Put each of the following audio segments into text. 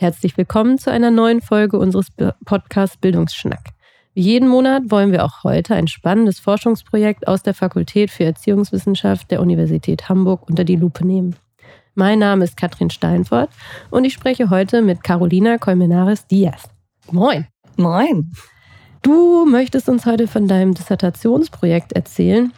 Herzlich willkommen zu einer neuen Folge unseres Podcasts Bildungsschnack. Wie jeden Monat wollen wir auch heute ein spannendes Forschungsprojekt aus der Fakultät für Erziehungswissenschaft der Universität Hamburg unter die Lupe nehmen. Mein Name ist Katrin Steinfort und ich spreche heute mit Carolina Colmenares Diaz. Moin. Moin. Du möchtest uns heute von deinem Dissertationsprojekt erzählen.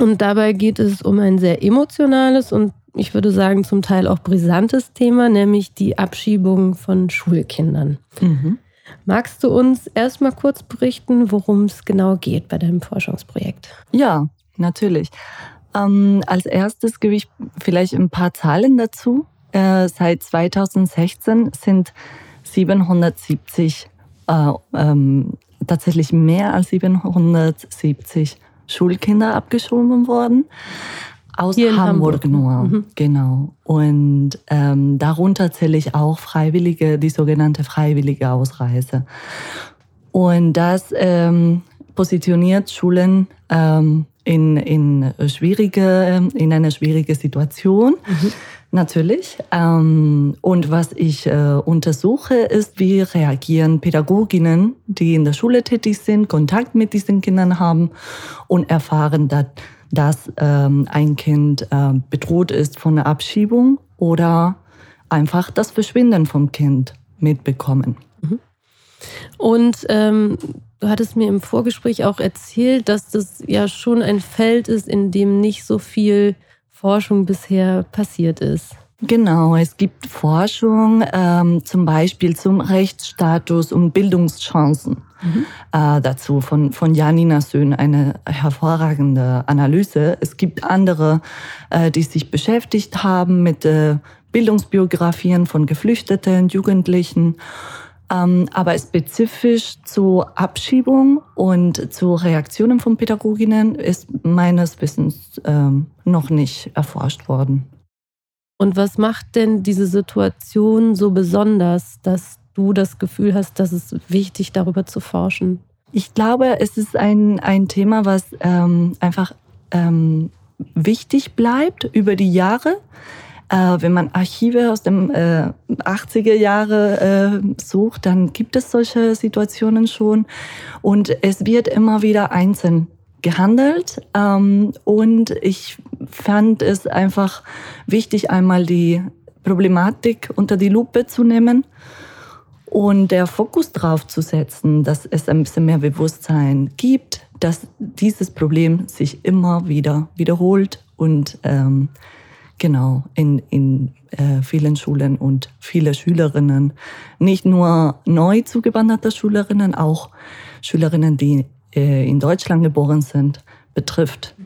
Und dabei geht es um ein sehr emotionales und ich würde sagen, zum Teil auch brisantes Thema, nämlich die Abschiebung von Schulkindern. Mhm. Magst du uns erstmal kurz berichten, worum es genau geht bei deinem Forschungsprojekt? Ja, natürlich. Ähm, als erstes gebe ich vielleicht ein paar Zahlen dazu. Äh, seit 2016 sind 770, äh, ähm, tatsächlich mehr als 770 Schulkinder abgeschoben worden. Aus Hamburg, Hamburg, nur, mhm. genau. Und ähm, darunter zähle ich auch Freiwillige, die sogenannte freiwillige Ausreise. Und das ähm, positioniert Schulen ähm, in, in, schwierige, in eine schwierige Situation. Mhm. Natürlich. Ähm, und was ich äh, untersuche, ist, wie reagieren Pädagoginnen, die in der Schule tätig sind, Kontakt mit diesen Kindern haben und erfahren, dass dass ähm, ein Kind äh, bedroht ist von der Abschiebung oder einfach das Verschwinden vom Kind mitbekommen. Mhm. Und ähm, du hattest mir im Vorgespräch auch erzählt, dass das ja schon ein Feld ist, in dem nicht so viel Forschung bisher passiert ist. Genau, es gibt Forschung ähm, zum Beispiel zum Rechtsstatus und Bildungschancen mhm. äh, dazu von, von Janina Söhn, eine hervorragende Analyse. Es gibt andere, äh, die sich beschäftigt haben mit äh, Bildungsbiografien von Geflüchteten, Jugendlichen. Ähm, aber spezifisch zur Abschiebung und zu Reaktionen von Pädagoginnen ist meines Wissens ähm, noch nicht erforscht worden. Und was macht denn diese Situation so besonders, dass du das Gefühl hast, dass es wichtig, darüber zu forschen? Ich glaube, es ist ein, ein Thema, was ähm, einfach ähm, wichtig bleibt über die Jahre. Äh, wenn man Archive aus den äh, 80er Jahre äh, sucht, dann gibt es solche Situationen schon. Und es wird immer wieder einzeln gehandelt. Ähm, und ich fand es einfach wichtig, einmal die Problematik unter die Lupe zu nehmen und der Fokus drauf zu setzen, dass es ein bisschen mehr Bewusstsein gibt, dass dieses Problem sich immer wieder wiederholt und ähm, genau in, in äh, vielen Schulen und viele Schülerinnen, nicht nur neu zugewanderte Schülerinnen, auch Schülerinnen, die äh, in Deutschland geboren sind, betrifft.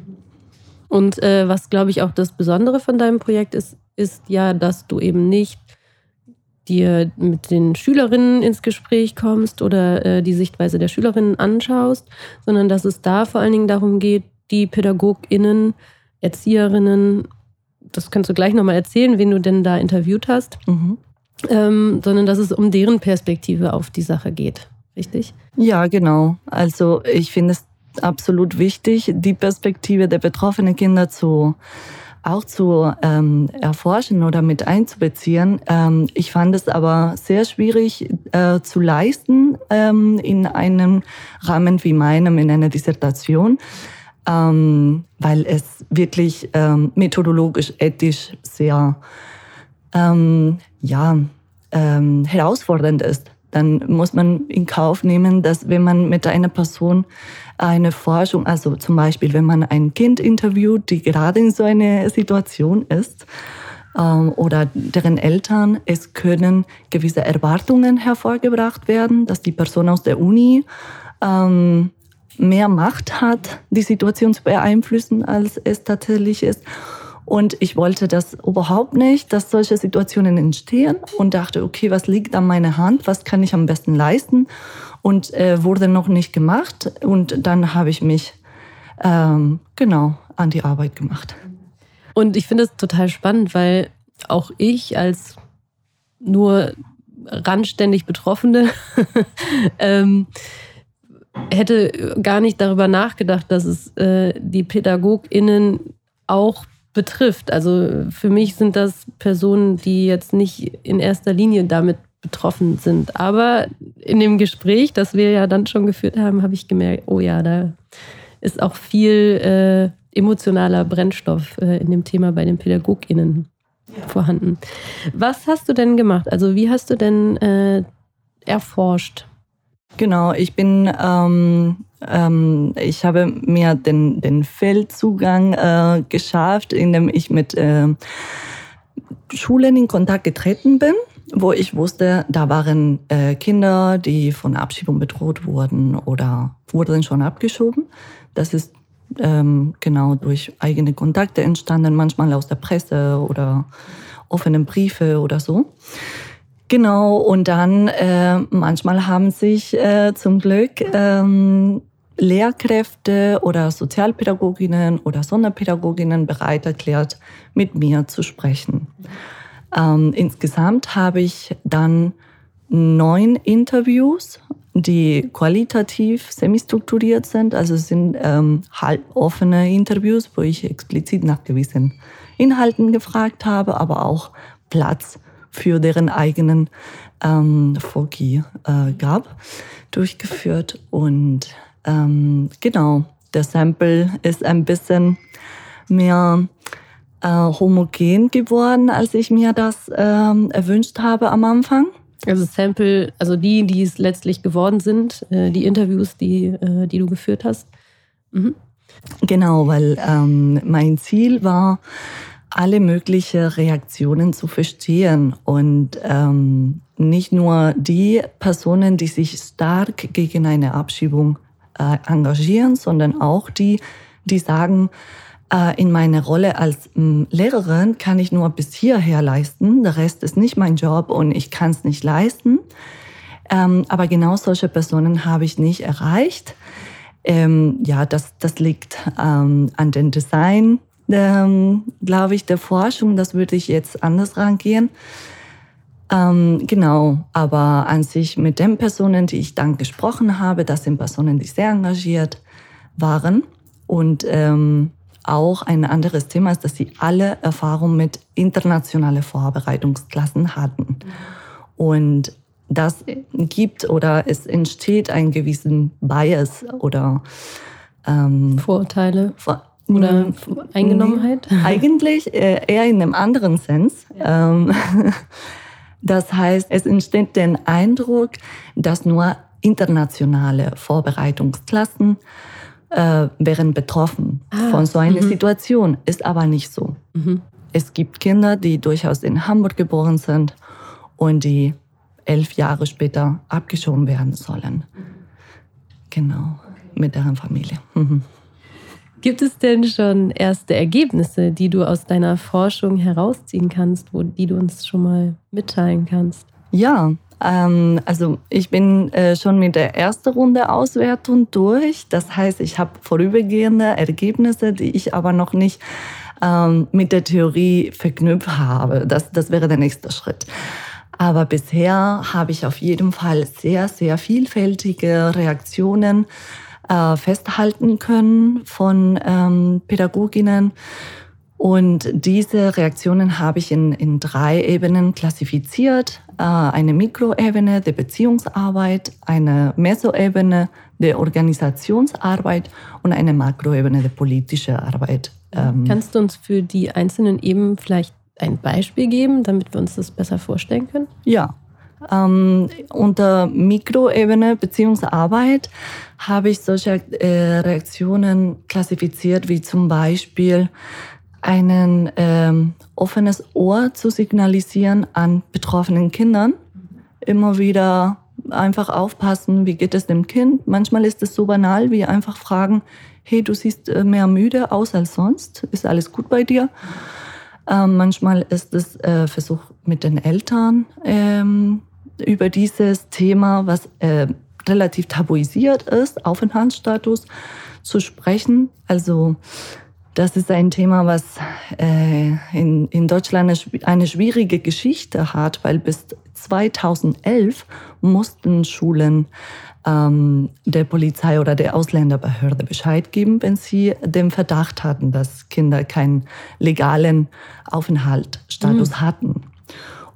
Und äh, was, glaube ich, auch das Besondere von deinem Projekt ist, ist ja, dass du eben nicht dir mit den Schülerinnen ins Gespräch kommst oder äh, die Sichtweise der Schülerinnen anschaust, sondern dass es da vor allen Dingen darum geht, die PädagogInnen, Erzieherinnen, das kannst du gleich nochmal erzählen, wen du denn da interviewt hast, mhm. ähm, sondern dass es um deren Perspektive auf die Sache geht richtig? Ja, genau. Also ich finde es absolut wichtig, die Perspektive der betroffenen Kinder zu auch zu ähm, erforschen oder mit einzubeziehen. Ähm, ich fand es aber sehr schwierig äh, zu leisten ähm, in einem Rahmen wie meinem, in einer Dissertation, ähm, weil es wirklich ähm, methodologisch, ethisch sehr ähm, ja, ähm, herausfordernd ist. Dann muss man in Kauf nehmen, dass wenn man mit einer Person eine Forschung, also zum Beispiel, wenn man ein Kind interviewt, die gerade in so einer Situation ist, ähm, oder deren Eltern, es können gewisse Erwartungen hervorgebracht werden, dass die Person aus der Uni ähm, mehr Macht hat, die Situation zu beeinflussen, als es tatsächlich ist. Und ich wollte das überhaupt nicht, dass solche Situationen entstehen und dachte, okay, was liegt an meiner Hand, was kann ich am besten leisten? Und äh, wurde noch nicht gemacht. Und dann habe ich mich ähm, genau an die Arbeit gemacht. Und ich finde es total spannend, weil auch ich als nur randständig Betroffene ähm, hätte gar nicht darüber nachgedacht, dass es äh, die PädagogInnen auch betrifft. Also für mich sind das Personen, die jetzt nicht in erster Linie damit betroffen sind. Aber in dem Gespräch, das wir ja dann schon geführt haben, habe ich gemerkt, oh ja, da ist auch viel äh, emotionaler Brennstoff äh, in dem Thema bei den PädagogInnen ja. vorhanden. Was hast du denn gemacht? Also wie hast du denn äh, erforscht? Genau, ich bin, ähm, ähm, ich habe mir den, den Feldzugang äh, geschafft, indem ich mit äh, Schulen in Kontakt getreten bin, wo ich wusste, da waren äh, Kinder, die von Abschiebung bedroht wurden oder wurden schon abgeschoben. Das ist ähm, genau durch eigene Kontakte entstanden, manchmal aus der Presse oder offenen Briefe oder so. Genau, und dann äh, manchmal haben sich äh, zum Glück ähm, Lehrkräfte oder Sozialpädagoginnen oder Sonderpädagoginnen bereit erklärt, mit mir zu sprechen. Ähm, insgesamt habe ich dann neun Interviews, die qualitativ semi-strukturiert sind. Also sind ähm, halboffene Interviews, wo ich explizit nach gewissen Inhalten gefragt habe, aber auch Platz für deren eigenen ähm, Foki äh, gab, durchgeführt. Und ähm, genau, der Sample ist ein bisschen mehr äh, homogen geworden, als ich mir das ähm, erwünscht habe am Anfang. Also Sample, also die, die es letztlich geworden sind, äh, die Interviews, die, äh, die du geführt hast. Mhm. Genau, weil ähm, mein Ziel war, alle möglichen Reaktionen zu verstehen und ähm, nicht nur die Personen, die sich stark gegen eine Abschiebung äh, engagieren, sondern auch die, die sagen, äh, in meiner Rolle als ähm, Lehrerin kann ich nur bis hierher leisten, der Rest ist nicht mein Job und ich kann es nicht leisten. Ähm, aber genau solche Personen habe ich nicht erreicht. Ähm, ja, das, das liegt ähm, an den Design ähm, glaube ich, der Forschung. Das würde ich jetzt anders rangehen. Ähm, genau, aber an sich mit den Personen, die ich dann gesprochen habe, das sind Personen, die sehr engagiert waren. Und ähm, auch ein anderes Thema ist, dass sie alle Erfahrung mit internationalen Vorbereitungsklassen hatten. Und das gibt oder es entsteht ein gewissen Bias oder ähm, Vorurteile. Vor oder mhm. Eingenommenheit? Eigentlich äh, eher in einem anderen Sens. Ja. Ähm, das heißt, es entsteht der Eindruck, dass nur internationale Vorbereitungsklassen äh, wären betroffen ah, von so einer mhm. Situation. Ist aber nicht so. Mhm. Es gibt Kinder, die durchaus in Hamburg geboren sind und die elf Jahre später abgeschoben werden sollen. Genau, mit deren Familie. Mhm. Gibt es denn schon erste Ergebnisse, die du aus deiner Forschung herausziehen kannst, wo, die du uns schon mal mitteilen kannst? Ja, ähm, also ich bin äh, schon mit der ersten Runde Auswertung durch. Das heißt, ich habe vorübergehende Ergebnisse, die ich aber noch nicht ähm, mit der Theorie verknüpft habe. Das, das wäre der nächste Schritt. Aber bisher habe ich auf jeden Fall sehr, sehr vielfältige Reaktionen äh, festhalten können von ähm, Pädagoginnen. Und diese Reaktionen habe ich in, in drei Ebenen klassifiziert. Äh, eine Mikroebene der Beziehungsarbeit, eine Mesoebene der Organisationsarbeit und eine Makroebene der politischen Arbeit. Ähm, Kannst du uns für die einzelnen Ebenen vielleicht ein Beispiel geben, damit wir uns das besser vorstellen können? Ja, ähm, unter Mikroebene Beziehungsarbeit habe ich solche äh, Reaktionen klassifiziert, wie zum Beispiel ein ähm, offenes Ohr zu signalisieren an betroffenen Kindern. Immer wieder einfach aufpassen, wie geht es dem Kind. Manchmal ist es so banal, wie einfach fragen, hey, du siehst äh, mehr müde aus als sonst, ist alles gut bei dir? Ähm, manchmal ist es äh, Versuch mit den Eltern ähm, über dieses Thema, was äh, relativ tabuisiert ist, Aufenthaltsstatus, zu sprechen. Also das ist ein Thema, was äh, in, in Deutschland eine, eine schwierige Geschichte hat, weil bis 2011 mussten Schulen ähm, der Polizei oder der Ausländerbehörde Bescheid geben, wenn sie den Verdacht hatten, dass Kinder keinen legalen Aufenthaltsstatus mhm. hatten.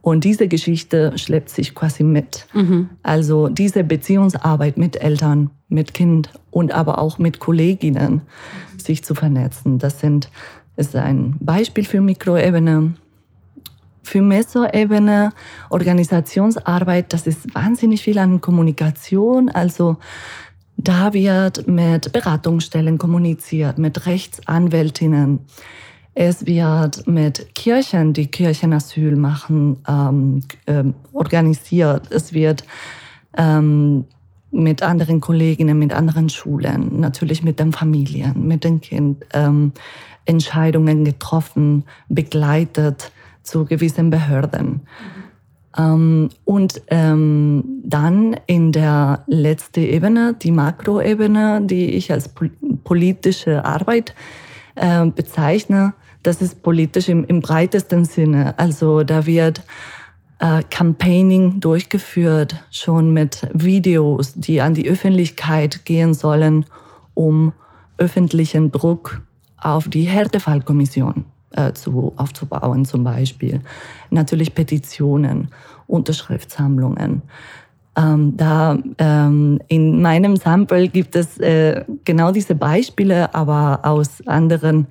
Und diese Geschichte schleppt sich quasi mit. Mhm. Also diese Beziehungsarbeit mit Eltern, mit Kind und aber auch mit Kolleginnen, sich zu vernetzen, das sind, ist ein Beispiel für Mikroebene. Für Mesoebene, Organisationsarbeit, das ist wahnsinnig viel an Kommunikation. Also da wird mit Beratungsstellen kommuniziert, mit Rechtsanwältinnen. Es wird mit Kirchen, die Kirchenasyl machen, ähm, äh, organisiert. Es wird ähm, mit anderen Kolleginnen, mit anderen Schulen, natürlich mit den Familien, mit den Kind ähm, Entscheidungen getroffen, begleitet zu gewissen Behörden. Mhm. und ähm, dann in der letzten Ebene, die Makroebene, die ich als politische Arbeit äh, bezeichne, das ist politisch im, im breitesten Sinne. Also da wird äh, Campaigning durchgeführt, schon mit Videos, die an die Öffentlichkeit gehen sollen, um öffentlichen Druck auf die Härtefallkommission äh, zu, aufzubauen zum Beispiel. Natürlich Petitionen, Unterschriftssammlungen. Ähm, da ähm, in meinem Sample gibt es äh, genau diese Beispiele, aber aus anderen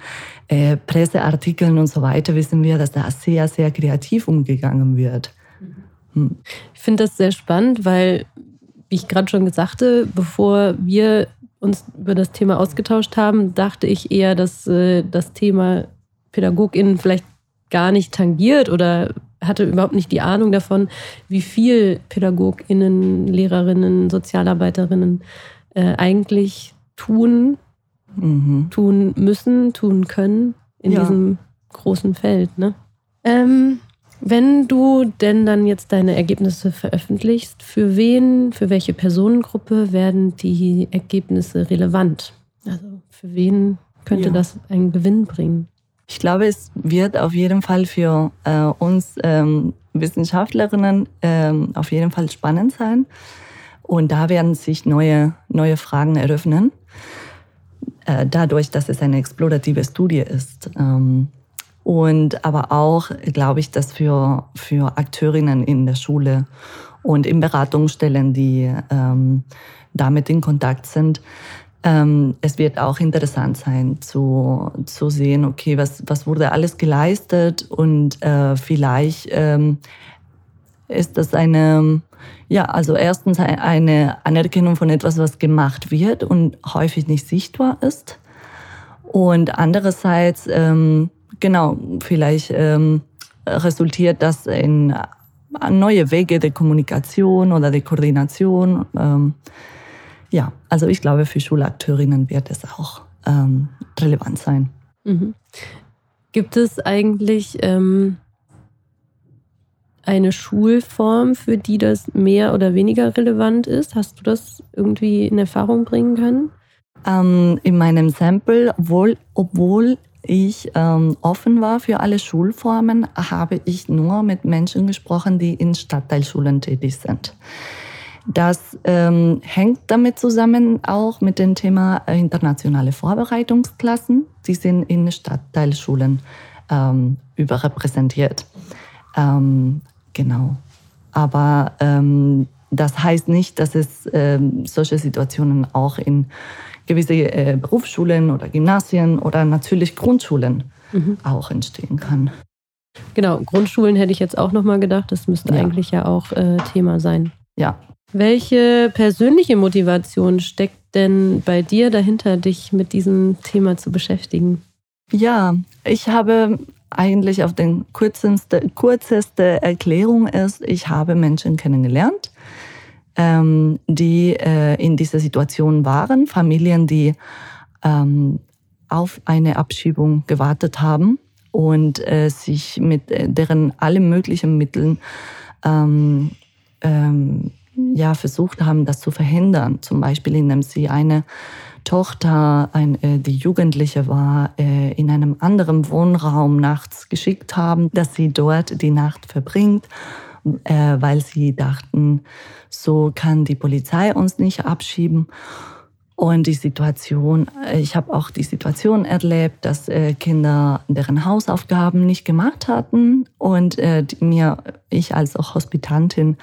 äh, Presseartikeln und so weiter wissen wir, dass da sehr, sehr kreativ umgegangen wird. Hm. Ich finde das sehr spannend, weil, wie ich gerade schon sagte, bevor wir uns über das Thema ausgetauscht haben, dachte ich eher, dass äh, das Thema PädagogInnen vielleicht gar nicht tangiert oder hatte überhaupt nicht die Ahnung davon, wie viel PädagogInnen, Lehrerinnen, Sozialarbeiterinnen äh, eigentlich tun, mhm. tun müssen, tun können in ja. diesem großen Feld. Ne? Ähm, wenn du denn dann jetzt deine Ergebnisse veröffentlichst, für wen, für welche Personengruppe werden die Ergebnisse relevant? Also für wen könnte ja. das einen Gewinn bringen? Ich glaube, es wird auf jeden Fall für äh, uns ähm, Wissenschaftlerinnen ähm, auf jeden Fall spannend sein. Und da werden sich neue, neue Fragen eröffnen. Äh, dadurch, dass es eine explorative Studie ist. Ähm, und aber auch, glaube ich, dass für, für Akteurinnen in der Schule und in Beratungsstellen, die ähm, damit in Kontakt sind, ähm, es wird auch interessant sein zu, zu sehen, okay, was, was wurde alles geleistet und äh, vielleicht ähm, ist das eine, ja, also erstens eine Anerkennung von etwas, was gemacht wird und häufig nicht sichtbar ist. Und andererseits, ähm, genau, vielleicht ähm, resultiert das in neue Wege der Kommunikation oder der Koordination. Ähm, ja, also ich glaube, für Schulakteurinnen wird es auch ähm, relevant sein. Mhm. Gibt es eigentlich ähm, eine Schulform, für die das mehr oder weniger relevant ist? Hast du das irgendwie in Erfahrung bringen können? Ähm, in meinem Sample, obwohl, obwohl ich ähm, offen war für alle Schulformen, habe ich nur mit Menschen gesprochen, die in Stadtteilschulen tätig sind. Das ähm, hängt damit zusammen auch mit dem Thema äh, internationale Vorbereitungsklassen. Die sind in Stadtteilschulen ähm, überrepräsentiert. Ähm, genau. Aber ähm, das heißt nicht, dass es ähm, solche Situationen auch in gewisse äh, Berufsschulen oder Gymnasien oder natürlich Grundschulen mhm. auch entstehen kann. Genau, Grundschulen hätte ich jetzt auch nochmal gedacht, das müsste ja. eigentlich ja auch äh, Thema sein. Ja, welche persönliche Motivation steckt denn bei dir dahinter, dich mit diesem Thema zu beschäftigen? Ja, ich habe eigentlich auf den kürzeste, kürzeste Erklärung ist, ich habe Menschen kennengelernt, ähm, die äh, in dieser Situation waren, Familien, die ähm, auf eine Abschiebung gewartet haben und äh, sich mit äh, deren allen möglichen Mitteln ähm, ähm, ja versucht haben, das zu verhindern. Zum Beispiel, indem sie eine Tochter, ein, äh, die Jugendliche war, äh, in einem anderen Wohnraum nachts geschickt haben, dass sie dort die Nacht verbringt, äh, weil sie dachten, so kann die Polizei uns nicht abschieben. Und die Situation, äh, ich habe auch die Situation erlebt, dass äh, Kinder deren Hausaufgaben nicht gemacht hatten und äh, mir, ich als auch Hospitantin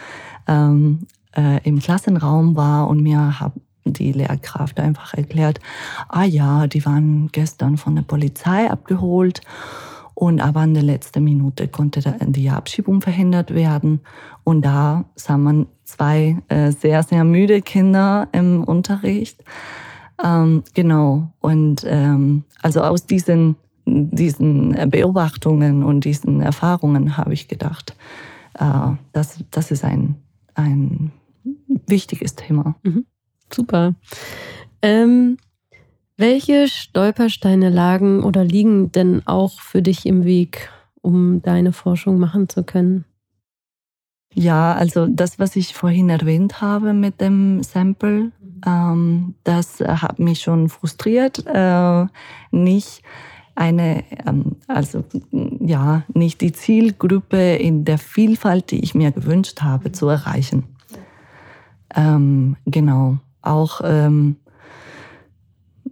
ähm, äh, im Klassenraum war und mir habe die Lehrkraft einfach erklärt, ah ja, die waren gestern von der Polizei abgeholt und aber in der letzten Minute konnte die Abschiebung verhindert werden. Und da sah man zwei äh, sehr, sehr müde Kinder im Unterricht. Ähm, genau. Und ähm, also aus diesen, diesen Beobachtungen und diesen Erfahrungen habe ich gedacht, äh, das, das ist ein, ein wichtiges Thema. Mhm. Super. Ähm, welche Stolpersteine lagen oder liegen denn auch für dich im Weg, um deine Forschung machen zu können? Ja, also das, was ich vorhin erwähnt habe mit dem Sample, ähm, das hat mich schon frustriert. Äh, nicht eine, ähm, also ja, nicht die Zielgruppe in der Vielfalt, die ich mir gewünscht habe, zu erreichen. Ähm, genau. Auch ähm,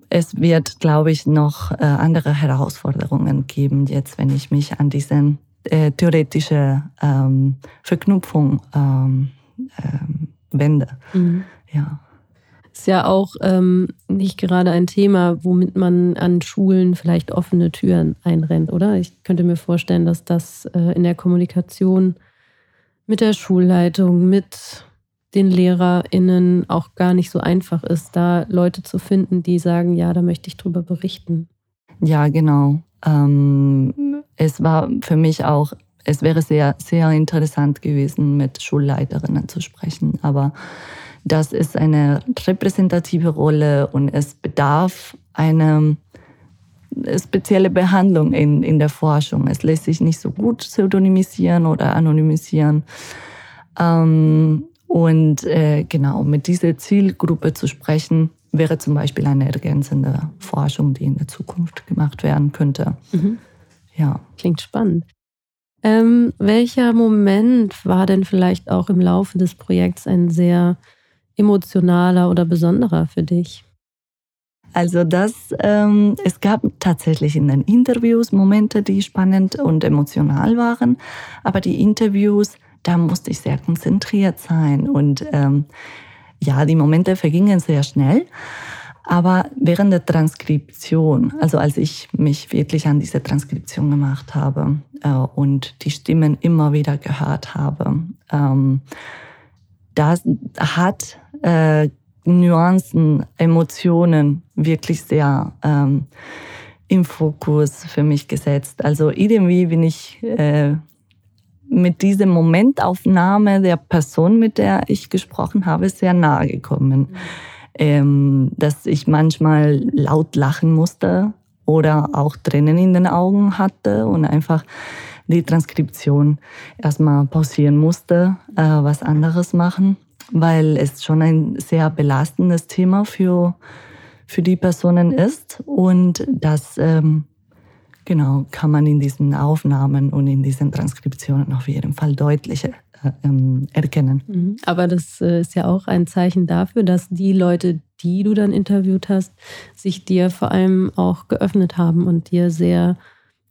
es wird, glaube ich, noch äh, andere Herausforderungen geben, jetzt, wenn ich mich an diese äh, theoretische ähm, Verknüpfung ähm, ähm, wende. Mhm. Ja. Ist ja auch ähm, nicht gerade ein Thema, womit man an Schulen vielleicht offene Türen einrennt, oder? Ich könnte mir vorstellen, dass das äh, in der Kommunikation mit der Schulleitung, mit den LehrerInnen auch gar nicht so einfach ist, da Leute zu finden, die sagen, ja, da möchte ich drüber berichten. Ja, genau. Ähm, es war für mich auch, es wäre sehr, sehr interessant gewesen, mit Schulleiterinnen zu sprechen, aber das ist eine repräsentative Rolle und es bedarf einer spezielle Behandlung in, in der Forschung. Es lässt sich nicht so gut pseudonymisieren oder anonymisieren. Ähm, und äh, genau, mit dieser Zielgruppe zu sprechen, wäre zum Beispiel eine ergänzende Forschung, die in der Zukunft gemacht werden könnte. Mhm. Ja. Klingt spannend. Ähm, welcher Moment war denn vielleicht auch im Laufe des Projekts ein sehr emotionaler oder besonderer für dich? Also das, ähm, es gab tatsächlich in den Interviews Momente, die spannend und emotional waren, aber die Interviews da musste ich sehr konzentriert sein. Und ähm, ja, die Momente vergingen sehr schnell. Aber während der Transkription, also als ich mich wirklich an diese Transkription gemacht habe äh, und die Stimmen immer wieder gehört habe, ähm, das hat äh, Nuancen, Emotionen wirklich sehr ähm, im Fokus für mich gesetzt. Also irgendwie bin ich äh, mit dieser Momentaufnahme der Person, mit der ich gesprochen habe, sehr nahe gekommen. Ähm, dass ich manchmal laut lachen musste oder auch Tränen in den Augen hatte und einfach die Transkription erstmal pausieren musste, äh, was anderes machen, weil es schon ein sehr belastendes Thema für, für die Personen ist und das ähm, Genau, kann man in diesen Aufnahmen und in diesen Transkriptionen auf jeden Fall deutlich äh, ähm, erkennen. Mhm. Aber das äh, ist ja auch ein Zeichen dafür, dass die Leute, die du dann interviewt hast, sich dir vor allem auch geöffnet haben und dir sehr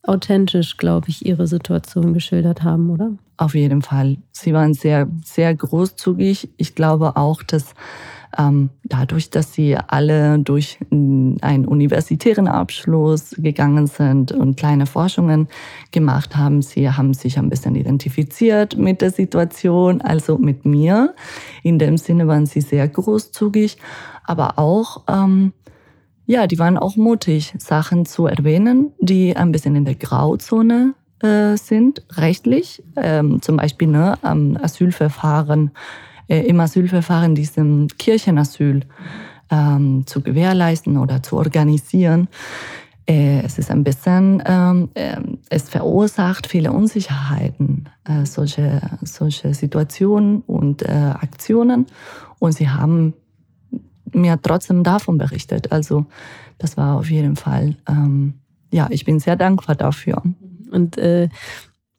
authentisch, glaube ich, ihre Situation geschildert haben, oder? Auf jeden Fall. Sie waren sehr, sehr großzügig. Ich glaube auch, dass dadurch, dass sie alle durch einen universitären Abschluss gegangen sind und kleine Forschungen gemacht haben, sie haben sich ein bisschen identifiziert mit der Situation, also mit mir. In dem Sinne waren sie sehr großzügig, aber auch ähm, ja, die waren auch mutig, Sachen zu erwähnen, die ein bisschen in der Grauzone äh, sind, rechtlich. Ähm, zum Beispiel ne, am Asylverfahren im Asylverfahren diesem Kirchenasyl ähm, zu gewährleisten oder zu organisieren. Äh, es ist ein bisschen, ähm, äh, es verursacht viele Unsicherheiten, äh, solche, solche Situationen und äh, Aktionen. Und sie haben mir trotzdem davon berichtet. Also das war auf jeden Fall, ähm, ja, ich bin sehr dankbar dafür. Und äh,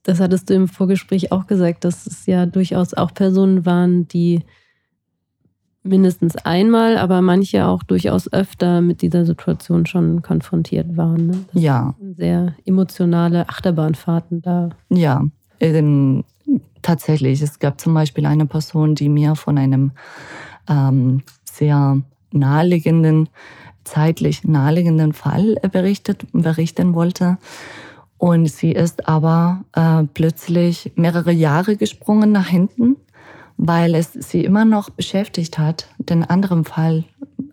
Das hattest du im Vorgespräch auch gesagt, dass es ja durchaus auch Personen waren, die mindestens einmal, aber manche auch durchaus öfter mit dieser Situation schon konfrontiert waren. Ne? ja. Sehr emotionale Achterbahnfahrten da. Ja, ähm, tatsächlich. Es gab zum Beispiel eine Person, die mir von einem ähm, sehr naheliegenden, zeitlich naheliegenden Fall berichtet, berichten wollte. Und sie ist aber äh, plötzlich mehrere Jahre gesprungen nach hinten weil es sie immer noch beschäftigt hat, den anderen Fall,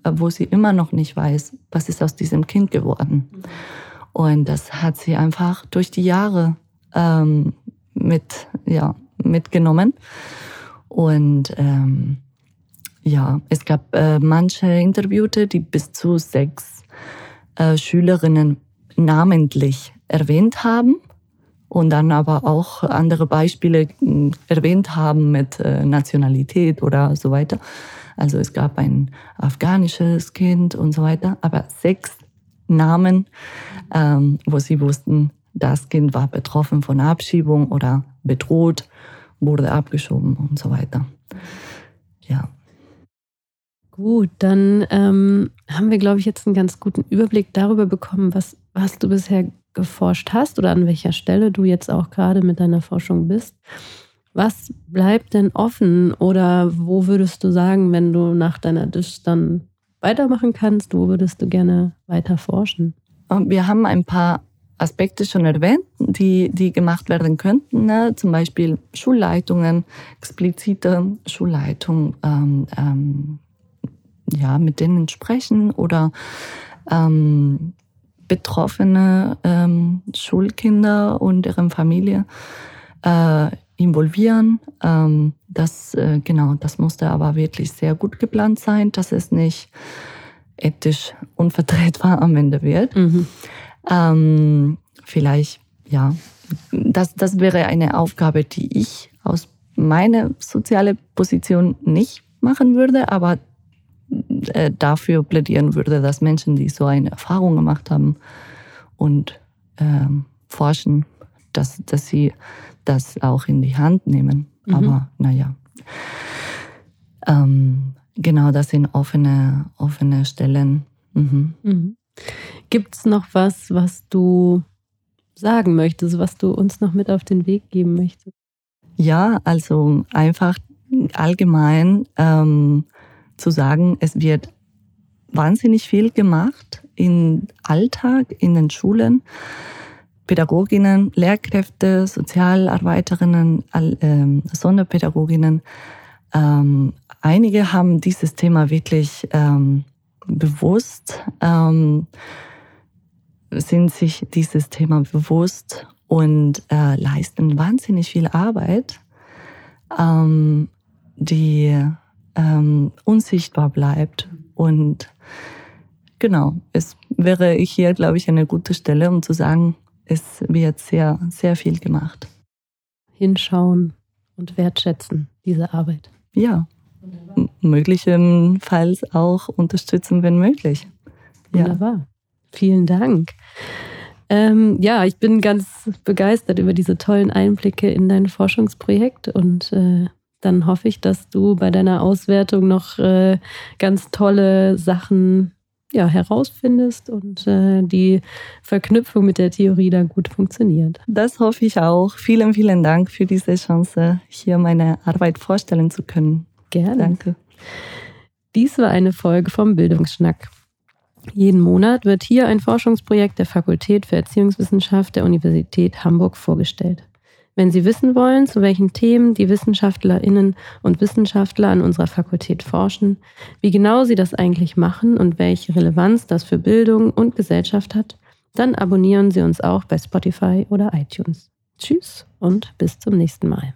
äh, wo sie immer noch nicht weiß, was ist aus diesem Kind geworden. Und das hat sie einfach durch die Jahre ähm, mit, ja, mitgenommen. Und ähm, ja, es gab äh, manche Interviewte, die bis zu sechs äh, Schülerinnen namentlich erwähnt haben und dann aber auch andere Beispiele hm, erwähnt haben mit äh, Nationalität oder so weiter. Also es gab ein afghanisches Kind und so weiter, aber sechs Namen, ähm, wo sie wussten, das Kind war betroffen von Abschiebung oder bedroht, wurde abgeschoben und so weiter. Ja. Gut, dann ähm, haben wir, glaube ich, jetzt einen ganz guten Überblick darüber bekommen, was, was du bisher geforscht hast oder an welcher Stelle du jetzt auch gerade mit deiner Forschung bist. Was bleibt denn offen oder wo würdest du sagen, wenn du nach deiner Dish dann weitermachen kannst, wo würdest du gerne weiter forschen? Ähm, wir haben ein paar Aspekte schon erwähnt, die, die gemacht werden könnten, ne? zum Beispiel Schulleitungen, explizite Schulleitung, ähm, ähm, ja, mit denen sprechen oder ähm, betroffene ähm, Schulkinder und deren Familie äh, involvieren. Ähm, das, äh, genau, das musste aber wirklich sehr gut geplant sein, dass es nicht ethisch unvertretbar am Ende wird. Mhm. Ähm, vielleicht, ja, das, das wäre eine Aufgabe, die ich aus meiner sozialen Position nicht machen würde, aber äh, dafür plädieren würde, dass Menschen, die so eine Erfahrung gemacht haben und ähm, forschen, dass, dass sie das auch in die Hand nehmen. Mhm. Aber naja. Ähm, genau, das sind offene, offene Stellen. Mhm. Mhm. Gibt es noch was, was du sagen möchtest, was du uns noch mit auf den Weg geben möchtest? Ja, also einfach allgemein ähm, zu sagen, es wird wahnsinnig viel gemacht im Alltag, in den Schulen. Pädagoginnen, Lehrkräfte, Sozialarbeiterinnen, ähm, Sonderpädagoginnen. Ähm, einige haben dieses Thema wirklich ähm, bewusst, ähm, sind sich dieses Thema bewusst und äh, leisten wahnsinnig viel Arbeit, ähm, die ähm, unsichtbar bleibt. Und genau, es wäre hier, glaube ich, eine gute Stelle, um zu sagen, es wird sehr, sehr viel gemacht. Hinschauen und wertschätzen diese Arbeit. Ja, möglicherweise auch unterstützen, wenn möglich. Ja. Wunderbar. Vielen Dank. Ähm, ja, ich bin ganz begeistert über diese tollen Einblicke in dein Forschungsprojekt und äh, dann hoffe ich, dass du bei deiner Auswertung noch äh, ganz tolle Sachen ja, herausfindest und äh, die Verknüpfung mit der Theorie da gut funktioniert. Das hoffe ich auch. Vielen, vielen Dank für diese Chance, hier meine Arbeit vorstellen zu können. Gerne. Danke. Dies war eine Folge vom Bildungsschnack. Jeden Monat wird hier ein Forschungsprojekt der Fakultät für Erziehungswissenschaft der Universität Hamburg vorgestellt. Wenn Sie wissen wollen, zu welchen Themen die Wissenschaftlerinnen und Wissenschaftler an unserer Fakultät forschen, wie genau sie das eigentlich machen und welche Relevanz das für Bildung und Gesellschaft hat, dann abonnieren Sie uns auch bei Spotify oder iTunes. Tschüss und bis zum nächsten Mal.